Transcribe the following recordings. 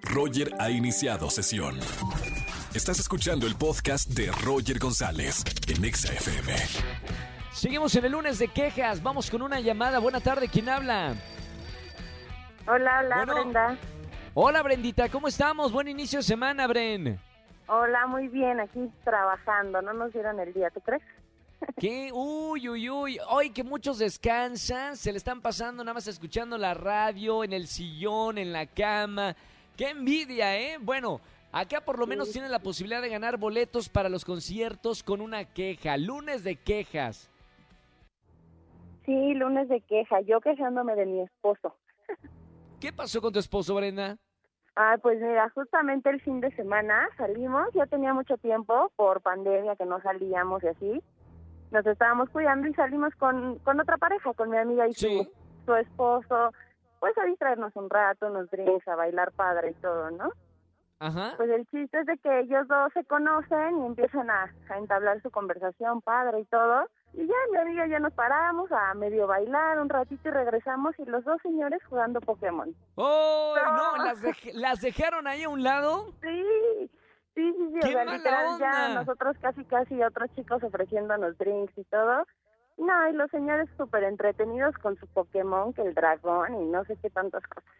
Roger ha iniciado sesión. Estás escuchando el podcast de Roger González en Exa FM. Seguimos en el lunes de quejas. Vamos con una llamada. Buena tarde, ¿quién habla? Hola, hola, Bueno. Brenda. Hola, Brendita, ¿cómo estamos? Buen inicio de semana, Bren. Hola, muy bien, aquí trabajando. No nos dieron el día, ¿tú crees? ¿Qué? Uy, uy, uy. Hoy que muchos descansan, se le están pasando nada más escuchando la radio, en el sillón, en la cama. ¡Qué envidia, eh! Bueno, acá por lo menos tienen la posibilidad de ganar boletos para los conciertos con una queja. Lunes de quejas. Sí, lunes de queja. Yo quejándome de mi esposo. ¿Qué pasó con tu esposo, Brenda? Ah, pues mira, justamente el fin de semana salimos. Ya tenía mucho tiempo por pandemia que no salíamos y así. Nos estábamos cuidando y salimos con, con otra pareja, con mi amiga y Sí. su, su esposo. Pues a distraernos un rato, unos drinks, a bailar padre y todo, ¿no? Ajá. Pues el chiste es de que ellos dos se conocen y empiezan a, a entablar su conversación padre y todo. Y ya mi amiga y yo nos paramos a medio bailar un ratito y regresamos y los dos señores jugando Pokémon. ¡Oh, no! No. ¿Las, dej- ¿Las dejaron ahí a un lado? Sí, sí, sí, sí. ¡Qué o sea, literal ya nosotros casi casi otros chicos ofreciéndonos drinks y todo. No, y los señores súper entretenidos con su Pokémon, que el dragón y no sé qué tantas cosas.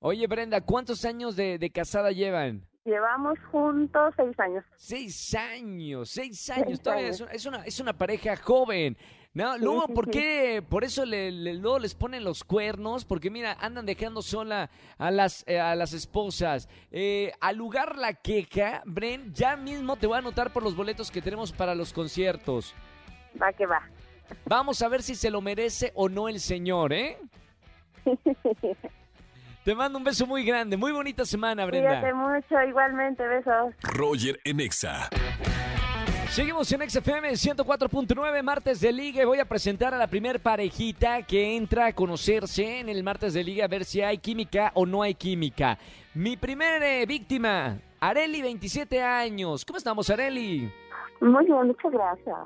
Oye, Brenda, ¿cuántos años de, de casada llevan? Llevamos juntos seis años. Seis años, seis años. Seis Todavía años. Es, una, es, una, es una pareja joven. No, Sí, luego, sí, ¿por sí. qué? Por eso le, le- luego les ponen los cuernos, porque mira, andan dejando sola a las, eh, a las esposas. Eh, al lugar la queja, Bren, ya mismo te voy a anotar por los boletos que tenemos para los conciertos. Va que va. Vamos a ver si se lo merece o no el señor, ¿eh? Te mando un beso muy grande, muy bonita semana, Brenda. Cuídate mucho, igualmente, besos. Roger en Exa. Seguimos en XFM 104.9, martes de liga y voy a presentar a la primer parejita que entra a conocerse en el martes de liga a ver si hay química o no hay química. Mi primera víctima, Areli, 27 años. ¿Cómo estamos, Areli? Muy bien, muchas gracias.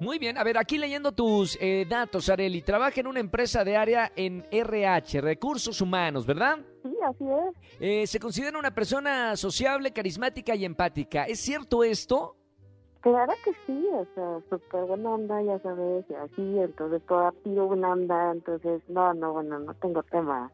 Muy bien, a ver, aquí leyendo tus eh, datos, Areli. Trabaja en una empresa de área en RH, Recursos Humanos, ¿verdad? Sí, así es. Eh, se considera una persona sociable, carismática y empática. ¿Es cierto esto? Claro que sí, o sea, súper buena onda, ya sabes, y así, entonces toda pido buena onda, entonces, no, no, bueno, no tengo tema.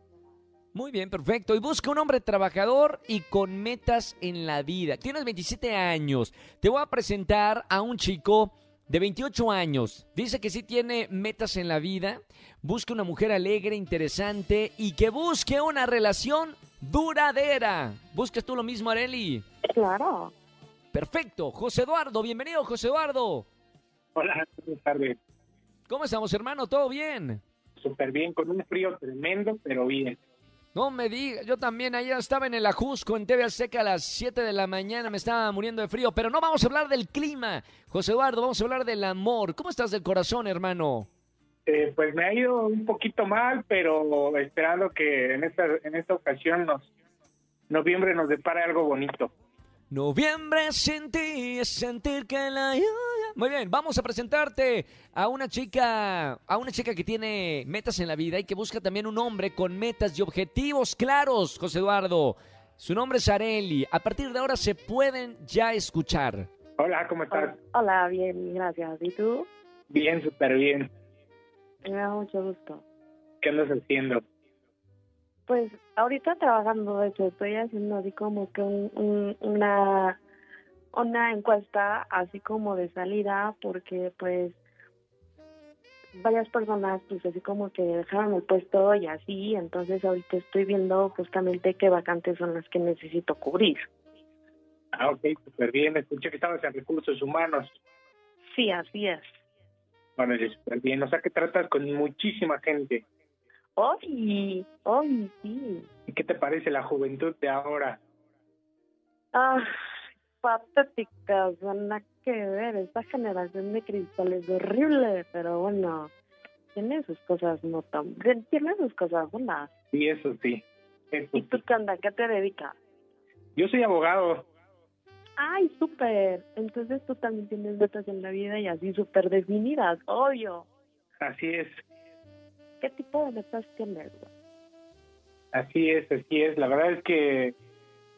Muy bien, perfecto. Y busca un hombre trabajador y con metas en la vida. Tienes 27 años. Te voy a presentar a un chico de 28 años. Dice que sí tiene metas en la vida. Busca una mujer alegre, interesante y que busque una relación duradera. ¿Buscas tú lo mismo, Areli? Claro. Perfecto. José Eduardo, bienvenido, José Eduardo. Hola, buenas tardes. ¿Cómo estamos, hermano? ¿Todo bien? Súper bien, con un frío tremendo, pero bien. No me digas, yo también ayer estaba en el Ajusco en TV Azteca a las 7 de la mañana, me estaba muriendo de frío, pero no vamos a hablar del clima, José Eduardo, vamos a hablar del amor. ¿Cómo estás del corazón, hermano? Eh, pues me ha ido un poquito mal, pero esperando que en esta, en esta ocasión nos noviembre nos depare algo bonito. Noviembre sin ti es sentir que la. Muy bien, vamos a presentarte a una chica, a una chica que tiene metas en la vida y que busca también un hombre con metas y objetivos claros, José Eduardo. Su nombre es Areli. A partir de ahora se pueden ya escuchar. Hola, ¿cómo estás? Hola, bien, gracias. ¿Y tú? Bien, súper bien. Me da mucho gusto. ¿Qué andas haciendo? Pues ahorita trabajando, de hecho, estoy haciendo así como que un, un- una, una encuesta así como de salida, porque pues varias personas pues así como que dejaron el puesto y así, entonces ahorita estoy viendo justamente qué vacantes son las que necesito cubrir. Ah, ok, súper bien. Escuché que estabas en recursos humanos. Sí, así es. Bueno, súper bien. O sea que tratas con muchísima gente. Hoy, hoy sí. ¿Y qué te parece la juventud de ahora? Ah, patéticas, nada que ver. Esta generación de cristal es horrible, pero bueno, tiene sus cosas no tan... Tiene sus cosas buenas. Sí, eso sí. Eso ¿Y tú sí. qué onda? ¿Qué te dedicas? Yo soy abogado. Ay, súper. Entonces tú también tienes metas en la vida y así súper definidas, obvio. Así es. ¿Qué tipo de metas tienes? Así es, así es. La verdad es que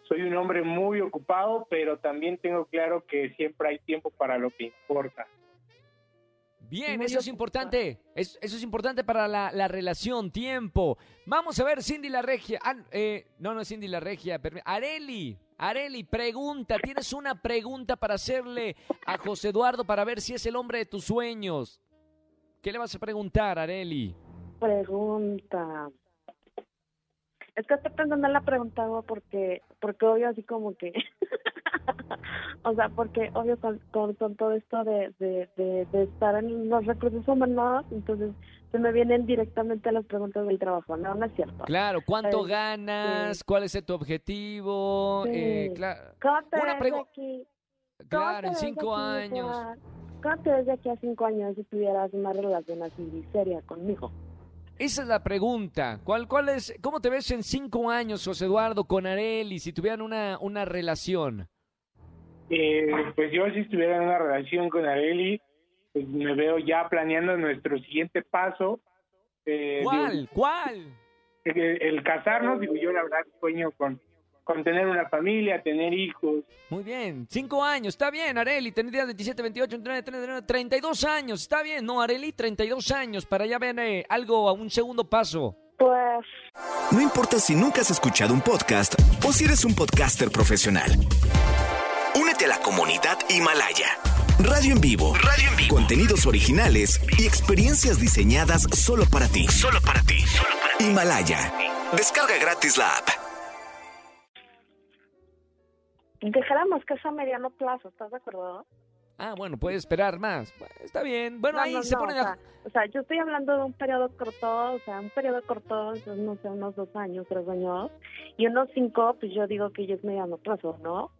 soy un hombre muy ocupado, pero también tengo claro que siempre hay tiempo para lo que importa. Bien, eso es importante. Es- eso es importante para la, la relación, tiempo. Vamos a ver, Cindy la Regia. Ah, eh, no, no es Cindy la Regia. Areli, Areli, pregunta. Tienes una pregunta para hacerle a José Eduardo para ver si es el hombre de tus sueños. ¿Qué le vas a preguntar, Areli? Pregunta. Es que estoy pensando en la pregunta porque, porque obvio así como que, o sea, porque obvio con, con, con todo esto de, de, de, de estar en los recursos humanos, entonces se me vienen directamente las preguntas del trabajo, no, no es cierto. Claro, ¿cuánto Eh, ganas? ¿Cuál es tu objetivo? Sí. Eh, cla- ¿Cómo te Una ves aquí? ¿Cómo claro, en cinco años. ¿Cómo te ves de aquí a cinco años si tuvieras una relación así seria conmigo? Esa es la pregunta. ¿Cuál, cuál es, ¿Cómo te ves en cinco años, José Eduardo, con Areli, si tuvieran una, una relación? Eh, pues yo si estuviera en una relación con Areli, pues me veo ya planeando nuestro siguiente paso. Eh, ¿Cuál? digo, ¿Cuál? el, el casarnos, digo yo la verdad sueño con, con tener una familia, tener hijos. Muy bien, cinco años, está bien, Areli, tendrías 27, 28, 29, 39, 32 años, está bien, ¿no, Areli? 32 años, para ya ver eh, algo a un segundo paso. Pues No importa si nunca has escuchado un podcast o si eres un podcaster profesional. Únete a la comunidad Himalaya. Radio en vivo. Radio en vivo. Contenidos originales y experiencias diseñadas solo para ti. Solo para ti. Himalaya. Descarga gratis la app. Dijéramos que es a mediano plazo, ¿estás de acuerdo? Ah, bueno, puedes esperar más. Está bien, bueno, No, ahí no, se no, pone... o, sea, o sea, yo estoy hablando de un periodo corto, o sea, un periodo corto, no sé, unos dos años, tres años, y unos cinco, pues yo digo que ya es mediano plazo, ¿no?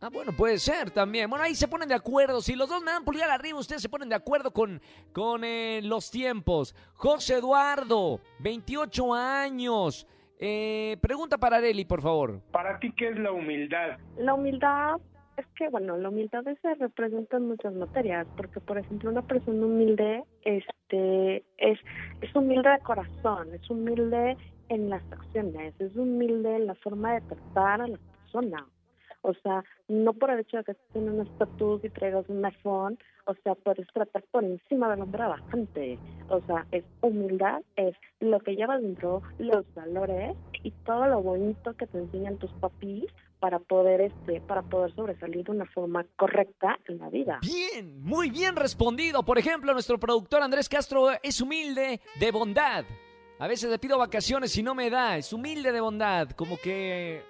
Ah, bueno, puede ser también. Bueno, ahí se ponen de acuerdo. Si los dos me dan pulgar arriba, ustedes se ponen de acuerdo con, con eh, los tiempos. José Eduardo, 28 años. Eh, pregunta para Areli, por favor. Para ti, ¿qué es la humildad? La humildad, es que, bueno, la humildad se representa en muchas materias, porque, por ejemplo, una persona humilde, este, es, es humilde de corazón, es humilde en las acciones, es humilde en la forma de tratar a la persona. O sea, no por el hecho de que en un estatus y traigas un iPhone, o sea, puedes tratar por encima del hombre bajante. O sea, es humildad, es lo que llevas dentro, los valores y todo lo bonito que te enseñan tus papis para poder este para poder sobresalir de una forma correcta en la vida. Bien, muy bien respondido. Por ejemplo, nuestro productor Andrés Castro es humilde de bondad. A veces le pido vacaciones y no me da. Es humilde de bondad. Como que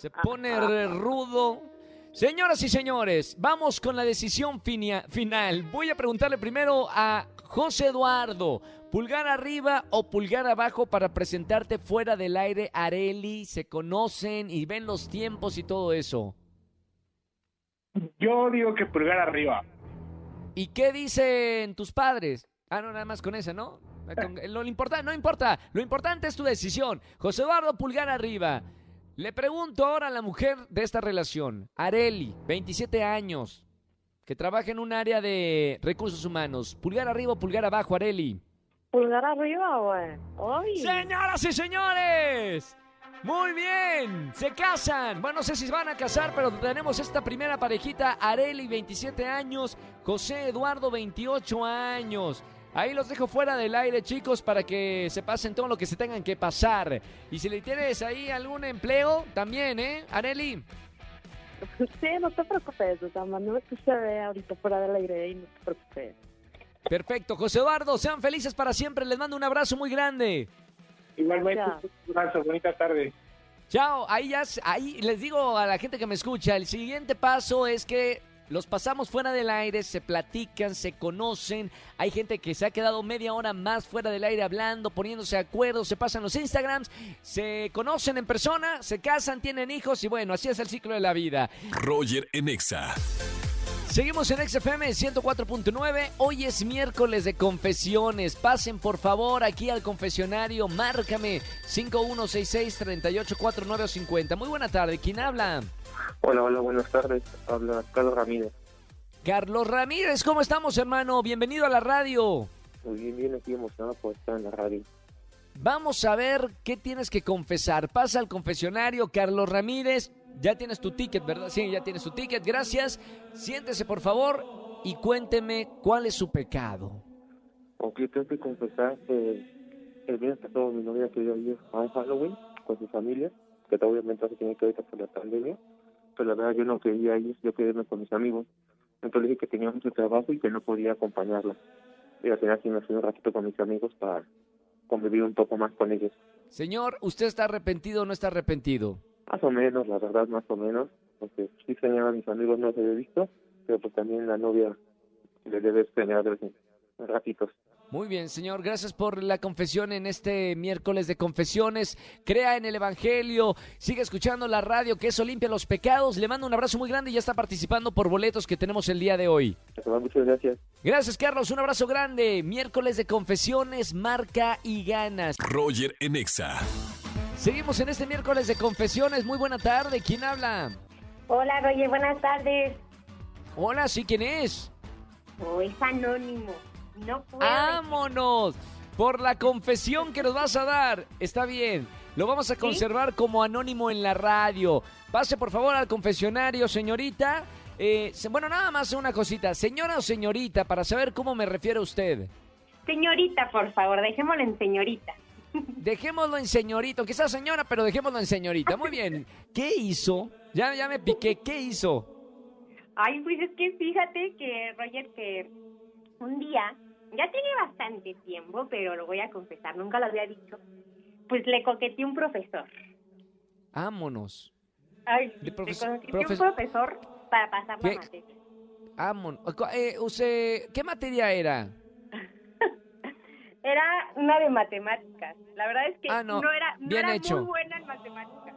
se pone rudo. Señoras y señores, vamos con la decisión finia- final. Voy a preguntarle primero a José Eduardo. ¿Pulgar arriba o pulgar abajo para presentarte fuera del aire, Areli? ¿Se conocen y ven los tiempos y todo eso? Yo digo que pulgar arriba. ¿Y qué dicen tus padres? Ah, no, nada más con esa, ¿no? Con- Lo importa, no importa. Lo importante es tu decisión. José Eduardo, pulgar arriba. Le pregunto ahora a la mujer de esta relación, Areli, 27 años, que trabaja en un área de recursos humanos. ¿Pulgar arriba o pulgar abajo, Areli? Pulgar arriba, güey. ¡Ay! Señoras y señores, muy bien, se casan. Bueno, no sé si van a casar, pero tenemos esta primera parejita, Areli, 27 años, José Eduardo, 28 años. Ahí los dejo fuera del aire, chicos, para que se pasen todo lo que se tengan que pasar. Y si le tienes ahí algún empleo, también, ¿eh, Areli? Sí, no te preocupes, o sea, mándame tu CV ahorita fuera del aire y no te preocupes. Perfecto, José Eduardo, sean felices para siempre. Les mando un abrazo muy grande. Igualmente, Gracias. un abrazo, bonita tarde. Chao, ahí ya, ahí les digo a la gente que me escucha, el siguiente paso es que los pasamos fuera del aire, se platican, se conocen. Hay gente que se ha quedado media hora más fuera del aire hablando, poniéndose de acuerdo, se pasan los Instagrams, se conocen en persona, se casan, tienen hijos y bueno, así es el ciclo de la vida. Roger en Exa. Seguimos en XFM 104.9. Hoy es miércoles de confesiones. Pasen por favor aquí al confesionario. Márcame 5166-384950. Muy buena tarde. ¿Quién habla? Hola, hola, buenas tardes. Habla Carlos Ramírez. Carlos Ramírez, ¿cómo estamos, hermano? Bienvenido a la radio. Muy bien, bien aquí emocionado por estar en la radio. Vamos a ver qué tienes que confesar. Pasa al confesionario, Carlos Ramírez. Ya tienes tu ticket, ¿verdad? Sí, ya tienes tu ticket. Gracias. Siéntese, por favor, y cuénteme cuál es su pecado. Ok, tengo que confesar que el viernes pasado mi novia quería ir a un Halloween con su familia, que obviamente se tiene que ahorita por la pandemia, pero la verdad yo no quería ir, yo quería irme con mis amigos. Entonces dije que tenía mucho trabajo y que no podía acompañarla. Y al final sí me fui un ratito con mis amigos para convivir un poco más con ellos. Señor, ¿usted está arrepentido o no está arrepentido? Más o menos, la verdad, más o menos, porque sí extrañaba a mis amigos, no se había visto, pero pues también la novia le debe extrañar de vez en ratitos. Muy bien, señor. Gracias por la confesión en este miércoles de confesiones. Crea en el Evangelio. Sigue escuchando la radio que eso limpia los pecados. Le mando un abrazo muy grande y ya está participando por boletos que tenemos el día de hoy. Muchas gracias. Gracias, Carlos. Un abrazo grande. Miércoles de confesiones, marca y ganas. Roger en Exa. Seguimos en este miércoles de confesiones. Muy buena tarde. ¿Quién habla? Hola, Roger, buenas tardes. Hola, ¿sí quién es? Oh, es anónimo. No puedo. ¡Vámonos! Por la confesión que nos vas a dar. Está bien. Lo vamos a conservar como anónimo en la radio. Pase por favor al confesionario, señorita. Eh, bueno, nada más una cosita. Señora o señorita, para saber cómo me refiero a usted. Señorita, por favor, dejémoslo en señorita. Dejémoslo en señorito. Quizás señora, pero dejémoslo en señorita. Muy bien. ¿Qué hizo? Ya, ya me piqué. ¿Qué hizo? Ay, pues es que fíjate que, Roger, que un día, ya tiene bastante tiempo, pero lo voy a confesar, nunca lo había dicho, pues le coqueteé un profesor. Vámonos. Ay, le coqueteé un profes- profesor para pasar la materia. Vámonos. Eh, usted, ¿Qué materia era? Era una de matemáticas. La verdad es que Ah, no. no, era, no Bien era hecho. muy buena en matemáticas.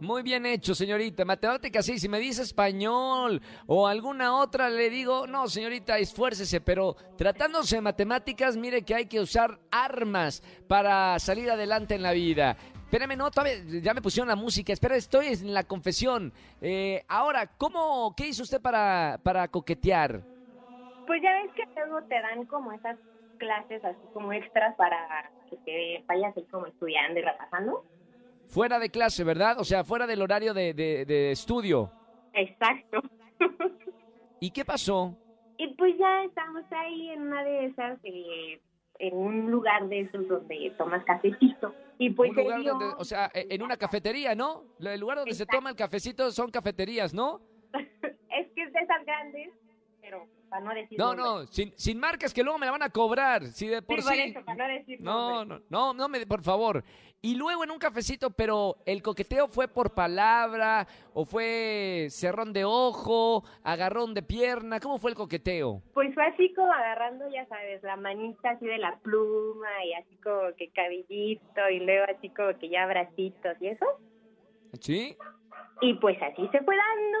Muy bien hecho, señorita. Matemáticas, sí. Si me dice español o alguna otra, le digo, no, señorita, esfuércese. Pero tratándose de matemáticas, mire que hay que usar armas para salir adelante en la vida. Espérame, no, todavía ya me pusieron la música. Espera, estoy en la confesión. Eh, ahora, ¿cómo, qué hizo usted para, para coquetear? Pues ya ves que luego te dan como esas clases así como extras para que te vayas ahí como estudiando y repasando. Fuera de clase, ¿verdad? O sea, fuera del horario de, de- de estudio. Exacto. ¿Y qué pasó? y pues ya estamos ahí en una de esas, eh, en un lugar de esos donde tomas cafecito. Y pues Un lugar se dio- donde, o sea, e- en una cafetería, ¿no? El lugar donde se toma el cafecito son cafeterías, ¿no? es que es de esas grandes, pero para no decir No, sin, sin marcas que luego me la van a cobrar. Si de por Sí, eso, para no decir No, no, no, no me, por favor. Y luego en un cafecito, pero el coqueteo fue por palabra o fue cerrón de ojo, agarrón de pierna. ¿Cómo fue el coqueteo? Pues fue así como agarrando, ya sabes, la manita así de la pluma y así como que cabellito y luego así como que ya bracitos y eso. ¿Sí? Y pues así se fue dando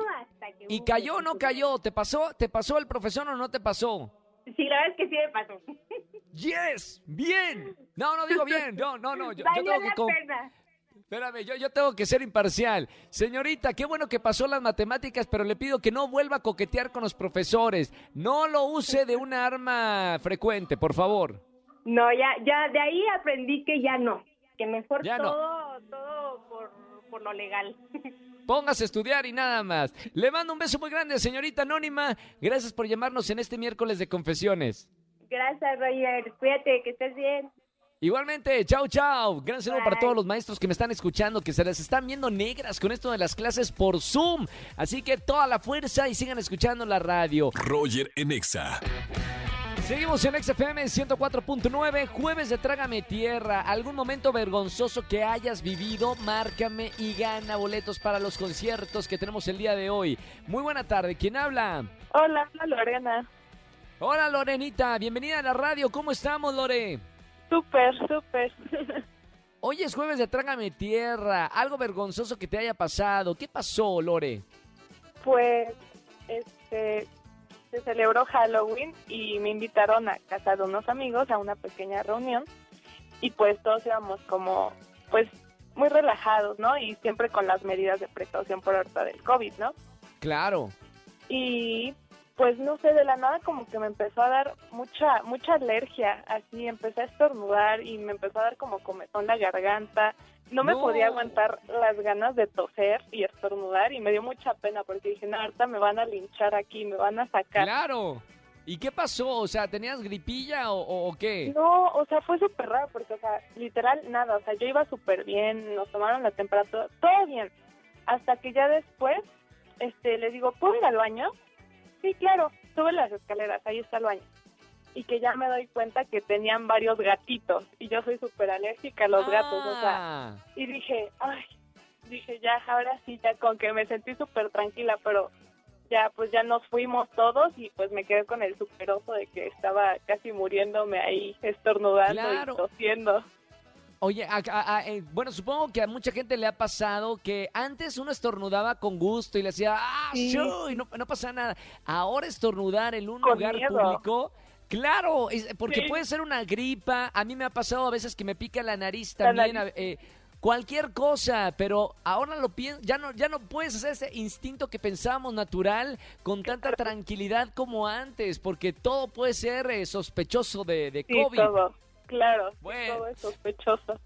que... ¿Y cayó o no cayó? ¿Te pasó? ¿Te pasó el profesor o no te pasó? Sí, la verdad es que sí me pasó. Yes, bien. No, no digo bien. No, no, no. Yo, tengo que con-. Espérame, yo, yo tengo que ser imparcial. Señorita, qué bueno que pasó las matemáticas, pero le pido que no vuelva a coquetear con los profesores. No lo use de una arma frecuente, por favor. No, ya, ya de ahí aprendí que ya no. Que mejor Ya no. todo, todo por, lo legal. Póngase a estudiar y nada más. Le mando un beso muy grande, señorita Anónima. Gracias por llamarnos en este miércoles de confesiones. Gracias, Roger. Cuídate, que estés bien. Igualmente, chao, chao. Gran saludo para todos los maestros que me están escuchando, que se las están viendo negras con esto de las clases por Zoom. Así que toda la fuerza y sigan escuchando la radio. Roger en Exa. Seguimos en XFM 104.9, jueves de Trágame Tierra. ¿Algún momento vergonzoso que hayas vivido? Márcame y gana boletos para los conciertos que tenemos el día de hoy. Muy buena tarde, ¿quién habla? Hola, Lorena. Hola Lorenita, bienvenida a la radio. ¿Cómo estamos, Lore? Súper, súper. Hoy es jueves de Trágame Tierra. Algo vergonzoso que te haya pasado. ¿Qué pasó, Lore? Pues, este, se celebró Halloween y me invitaron a casa de unos amigos a una pequeña reunión y pues todos íbamos como, pues, muy relajados, ¿no? Y siempre con las medidas de precaución por ahorita del COVID, ¿no? Claro. Y pues no sé, de la nada como que me empezó a dar mucha mucha alergia, así empecé a estornudar y me empezó a dar como comezón la garganta. No me No. podía aguantar las ganas de toser y estornudar y me dio mucha pena porque dije, no, ahorita me van a linchar aquí, me van a sacar. Claro. ¿Y qué pasó? O sea, ¿tenías gripilla o qué? No, o sea, fue súper raro porque, o sea, literal, nada, o sea, yo iba súper bien, nos tomaron la temperatura, todo bien, hasta que ya después, este, le digo, ¿puedo ir al baño? Sí, claro, sube las escaleras, ahí está el baño. Y que ya me doy cuenta que tenían varios gatitos, y yo soy súper alérgica a los gatos, o sea, Ah. y dije, ay, dije, ya, ahora sí, ya con que me sentí súper tranquila, pero ya, pues ya nos fuimos todos y pues me quedé con el super oso de que estaba casi muriéndome ahí, estornudando Claro. y tosiendo. Oye, a- a- a- eh, bueno, supongo que a mucha gente le ha pasado que antes uno estornudaba con gusto y le hacía, ah, Sí. shu", y no, no pasa nada. Ahora estornudar en un Con lugar miedo. público, claro, es- porque Sí. puede ser una gripa. A mí me ha pasado a veces que me pica la nariz La también. nariz. eh, cualquier cosa, pero ahora lo pienso, ya no, ya no puedes hacer ese instinto que pensábamos natural con tanta tranquilidad como antes, porque todo puede ser eh, sospechoso de, de Sí, COVID. todo, claro, Bueno. todo es sospechoso.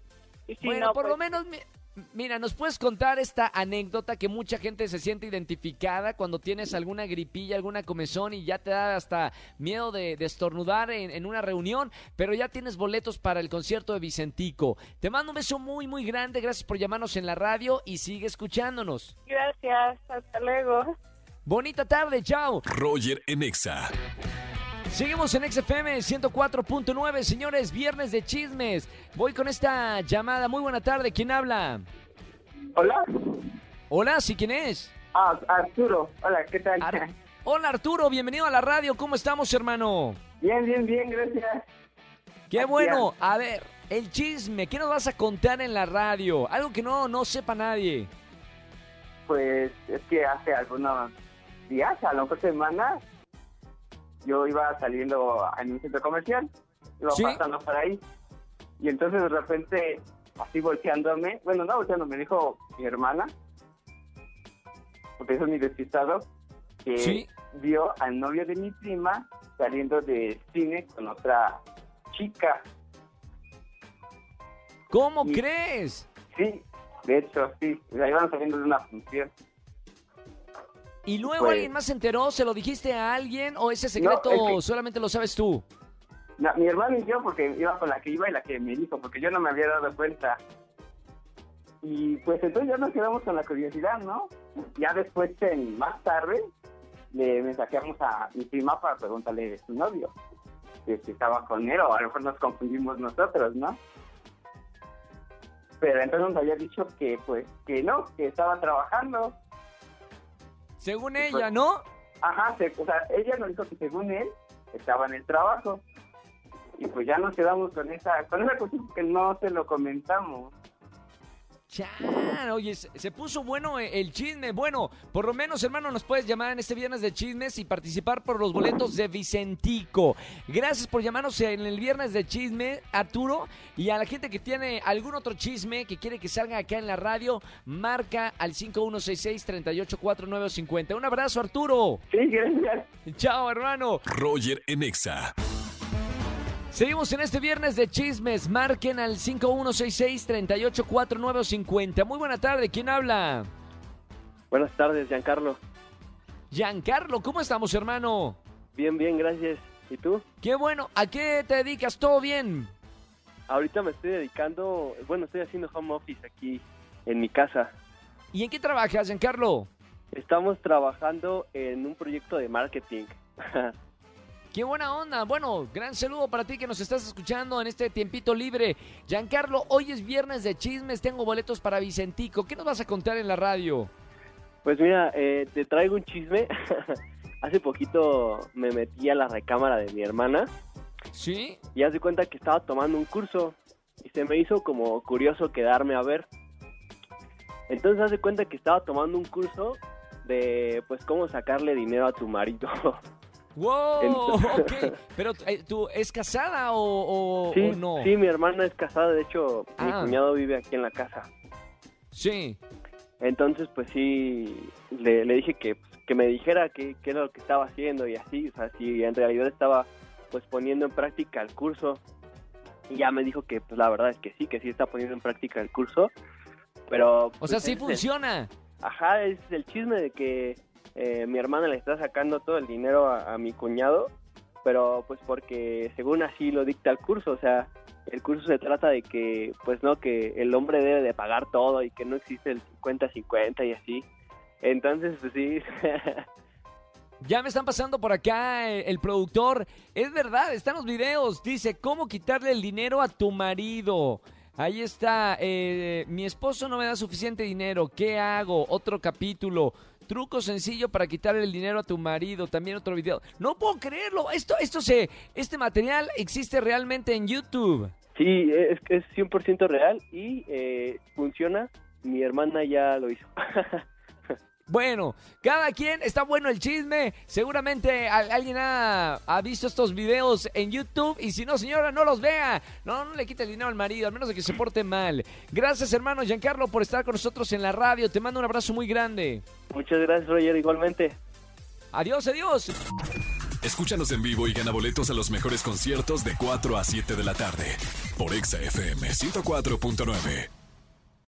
Y sí, bueno, no, por lo pues, menos, mi- mira, nos puedes contar esta anécdota que mucha gente se siente identificada cuando tienes alguna gripilla, alguna comezón y ya te da hasta miedo de, de estornudar en, en una reunión, pero ya tienes boletos para el concierto de Vicentico. Te mando un beso muy, muy grande, gracias por llamarnos en la radio y sigue escuchándonos. Gracias, hasta luego. Bonita tarde, chao. Roger en Exa. Seguimos en XFM 104.9, señores, viernes de chismes. Voy con esta llamada. Muy buena tarde, ¿quién habla? Hola. Hola, ¿sí quién es? Ah, Arturo. Hola, ¿qué tal? Ar- Hola Arturo, bienvenido a la radio. ¿Cómo estamos, hermano? Bien, bien, bien, gracias. Qué bueno. A ver, el chisme, ¿qué nos vas a contar en la radio? Algo que no, no sepa nadie. Pues es que hace algunos días, a lo mejor semanas, yo iba saliendo en un centro comercial, iba Sí. pasando por ahí, y entonces de repente, así volteándome, bueno, no volteándome, dijo mi hermana, porque es mi despistado, que Sí. vio al novio de mi prima saliendo de cine con otra chica. ¿Cómo Y- crees? Sí, de hecho, sí, la iban saliendo de una función. ¿Y luego Pues- alguien más se enteró? ¿Se lo dijiste a alguien o ese secreto es que- solamente lo sabes tú? No, mi hermano y yo, porque iba con la que iba y la que me dijo, porque yo no me había dado cuenta. Y pues entonces ya nos quedamos con la curiosidad, ¿no? Ya después, en, más tarde, le mensajeamos a mi prima para preguntarle de su novio, que si estaba con él, o a lo mejor nos confundimos nosotros, ¿no? Pero entonces nos había dicho que, pues, que no, que estaba trabajando. Según ella, ¿no? Ajá, se- o sea, ella nos dijo que según él estaba en el trabajo. Y pues ya nos quedamos con esa, con esa cuestión que no se lo comentamos. Chan, oye, se, puso bueno eh, el chisme. Bueno, por lo menos, hermano, nos puedes llamar en este viernes de chismes y participar por los boletos de Vicentico. Gracias por llamarnos en el viernes de chisme, Arturo. Y a la gente que tiene algún otro chisme que quiere que salga acá en la radio, marca al 5166-384950. Un abrazo, Arturo. Sí, gracias. Chao, hermano. Roger en Exa. Seguimos en este viernes de chismes. Marquen al 5166-384950. Muy buena tarde. ¿Quién habla? Buenas tardes, Giancarlo. Giancarlo, ¿cómo estamos, hermano? Bien, bien, gracias. ¿Y tú? Qué bueno. ¿A qué te dedicas? ¿Todo bien? Ahorita me estoy dedicando, bueno, estoy haciendo home office aquí en mi casa. ¿Y en qué trabajas, Giancarlo? Estamos trabajando en un proyecto de marketing. Qué buena onda. Bueno, gran saludo para ti que nos estás escuchando en este tiempito libre. Giancarlo, hoy es viernes de chismes. Tengo boletos para Vicentico. ¿Qué nos vas a contar en la radio? Pues mira, eh, te traigo un chisme. Hace poquito me metí a la recámara de mi hermana ¿Sí? y haz de cuenta que estaba tomando un curso y se me hizo como curioso quedarme a ver. Entonces haz de cuenta que estaba tomando un curso de pues cómo sacarle dinero a tu marido. ¡Wow! Entonces- Ok. Pero, eh, ¿tú es casada o, o- sí, o no? sí, mi hermana es casada, de hecho mi Ah. cuñado vive aquí en la casa. Sí. Entonces, pues sí, le, le dije que, pues, que me dijera qué, era lo que estaba haciendo y así, o sea, si en realidad estaba pues poniendo en práctica el curso. Y ya me dijo que pues la verdad es que sí, que sí está poniendo en práctica el curso. Pero... O pues, sea, sí ese es el- funciona. Ajá, es el chisme de que eh, mi hermana le está sacando todo el dinero a, a mi cuñado, pero pues porque según así lo dicta el curso, o sea, el curso se trata de que, pues no, que el hombre debe de pagar todo y que no existe el 50-50 y así. Entonces, pues sí, Ya me están pasando por acá eh, el productor. Es verdad, están los videos. Dice, ¿cómo quitarle el dinero a tu marido? Ahí está, eh, mi esposo no me da suficiente dinero, ¿qué hago? Otro capítulo. Truco sencillo para quitarle el dinero a tu marido. También otro video. No puedo creerlo. Esto, esto se, este material existe realmente en YouTube. sí, es, es 100% real y eh, funciona. Mi hermana ya lo hizo. Bueno, cada quien, está bueno el chisme. Seguramente alguien ha, ha visto estos videos en YouTube. Y si no, señora, no los vea. No, no le quite el dinero al marido, al menos de que se porte mal. Gracias, hermano Giancarlo, por estar con nosotros en la radio. Te mando un abrazo muy grande. Muchas gracias, Roger, igualmente. Adiós, adiós. Escúchanos en vivo y gana boletos a los mejores conciertos de 4 a 7 de la tarde por Exa FM 104.9.